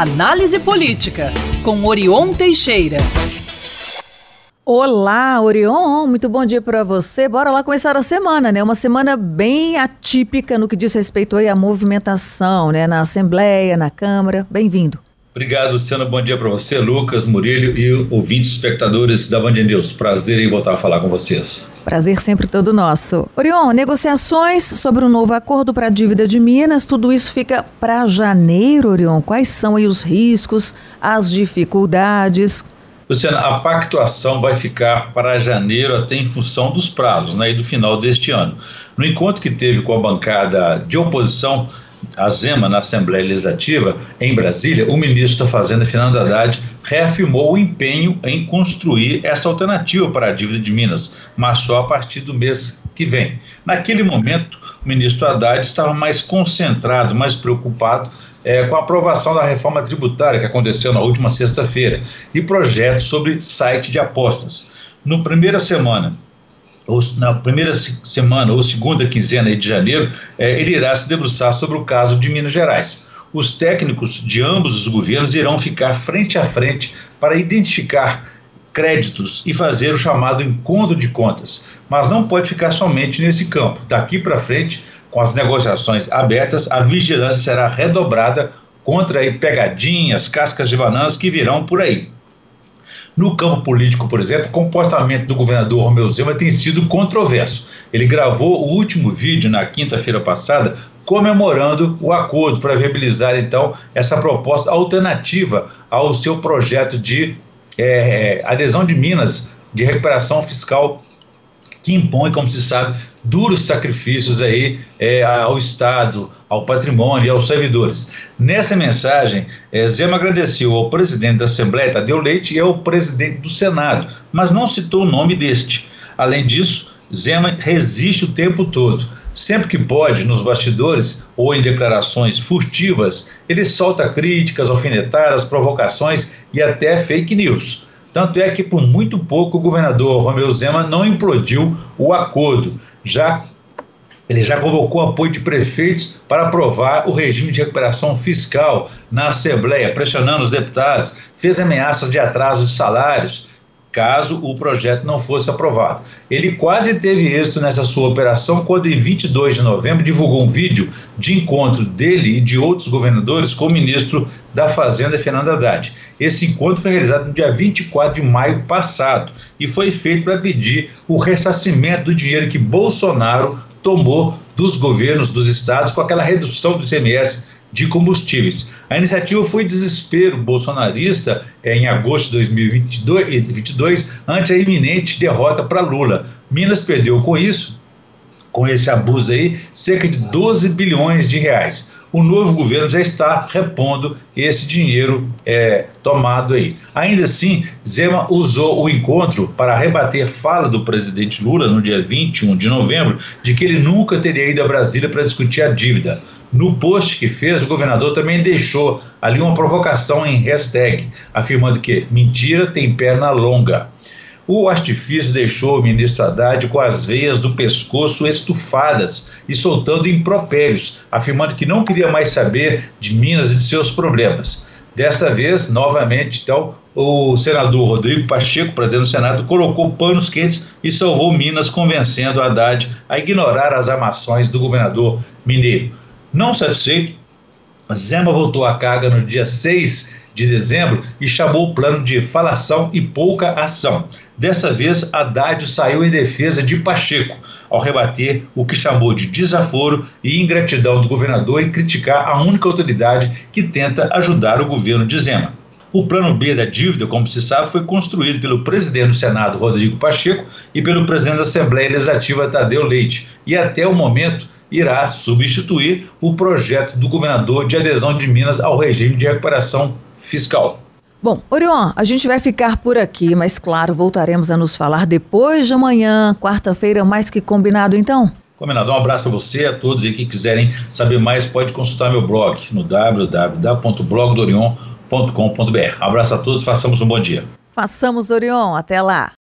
Análise Política, com Orion Teixeira. Olá, Orion, muito bom dia para você. Bora lá começar a semana, né? Uma semana bem atípica no que diz respeito aí à movimentação, né? Na Assembleia, na Câmara. Bem-vindo. Obrigado, Luciano. Bom dia para você, Lucas, Murilo e ouvintes espectadores da Band News. Prazer em voltar a falar com vocês. Prazer sempre todo nosso. Orion, negociações sobre um novo acordo para a dívida de Minas, tudo isso fica para janeiro, Orion. Quais são aí os riscos, as dificuldades? Luciana, a pactuação vai ficar para janeiro até em função dos prazos né, e do final deste ano. No encontro que teve com a bancada de oposição, a Zema, na Assembleia Legislativa, em Brasília, o ministro da Fazenda, Fernando Haddad, reafirmou o empenho em construir essa alternativa para a dívida de Minas, mas só a partir do mês que vem. Naquele momento, o ministro Haddad estava mais concentrado, mais preocupado é, com a aprovação da reforma tributária que aconteceu na última sexta-feira e projetos sobre site de apostas. No primeira semana, ou na primeira semana ou segunda quinzena de janeiro, é, ele irá se debruçar sobre o caso de Minas Gerais. Os técnicos de ambos os governos irão ficar frente a frente para identificar créditos e fazer o chamado encontro de contas, mas não pode ficar somente nesse campo. Daqui para frente, com as negociações abertas, a vigilância será redobrada contra pegadinhas, cascas de bananas que virão por aí. No campo político, por exemplo, o comportamento do governador Romeu Zema tem sido controverso. Ele gravou o último vídeo na quinta-feira passada comemorando o acordo para viabilizar então essa proposta alternativa ao seu projeto de é, adesão de Minas de recuperação fiscal que impõe, como se sabe, duros sacrifícios aí é, ao Estado, ao patrimônio e aos servidores. Nessa mensagem, é, Zema agradeceu ao presidente da Assembleia, Tadeu Leite, e ao presidente do Senado, mas não citou o nome deste. Além disso, Zema resiste o tempo todo. Sempre que pode, nos bastidores ou em declarações furtivas, ele solta críticas, alfinetadas, provocações e até fake news. Tanto é que, por muito pouco, o governador Romeu Zema não implodiu o acordo. Já ele já convocou apoio de prefeitos para aprovar o regime de recuperação fiscal na Assembleia, pressionando os deputados, fez ameaças de atraso de salários, caso o projeto não fosse aprovado. Ele quase teve êxito nessa sua operação quando, em 22 de novembro, divulgou um vídeo de encontro dele e de outros governadores com o ministro da Fazenda, Fernando Haddad. Esse encontro foi realizado no dia 24 de maio passado e foi feito para pedir o ressarcimento do dinheiro que Bolsonaro tomou dos governos dos estados com aquela redução do ICMS de combustíveis. A iniciativa foi desespero bolsonarista é, em agosto de 2022, ante a iminente derrota para Lula. Minas perdeu com isso, com esse abuso aí, cerca de 12 bilhões de reais o novo governo já está repondo esse dinheiro é, tomado aí. Ainda assim, Zema usou o encontro para rebater fala do presidente Lula no dia 21 de novembro de que ele nunca teria ido a Brasília para discutir a dívida. No post que fez, o governador também deixou ali uma provocação em hashtag, afirmando que mentira tem perna longa. O artifício deixou o ministro Haddad com as veias do pescoço estufadas e soltando impropérios, afirmando que não queria mais saber de Minas e de seus problemas. Desta vez, novamente, então, o senador Rodrigo Pacheco, presidente do Senado, colocou panos quentes e salvou Minas, convencendo Haddad a ignorar as armações do governador mineiro. Não satisfeito, Zema voltou à carga no dia 6 de dezembro e chamou o plano de falação e pouca ação. Dessa vez, Haddad saiu em defesa de Pacheco, ao rebater o que chamou de desaforo e ingratidão do governador e criticar a única autoridade que tenta ajudar o governo de Zema. O plano B da dívida, como se sabe, foi construído pelo presidente do Senado, Rodrigo Pacheco, e pelo presidente da Assembleia Legislativa, Tadeu Leite, e até o momento irá substituir o projeto do governador de adesão de Minas ao regime de recuperação fiscal. Bom, Orion, a gente vai ficar por aqui, mas claro, voltaremos a nos falar depois de amanhã, quarta-feira, mais que combinado então? Combinado. Um abraço para você, a todos e que quiserem saber mais, pode consultar meu blog no www.blogdorion.com.br. Um abraço a todos, façamos um bom dia. Façamos, Orion. Até lá.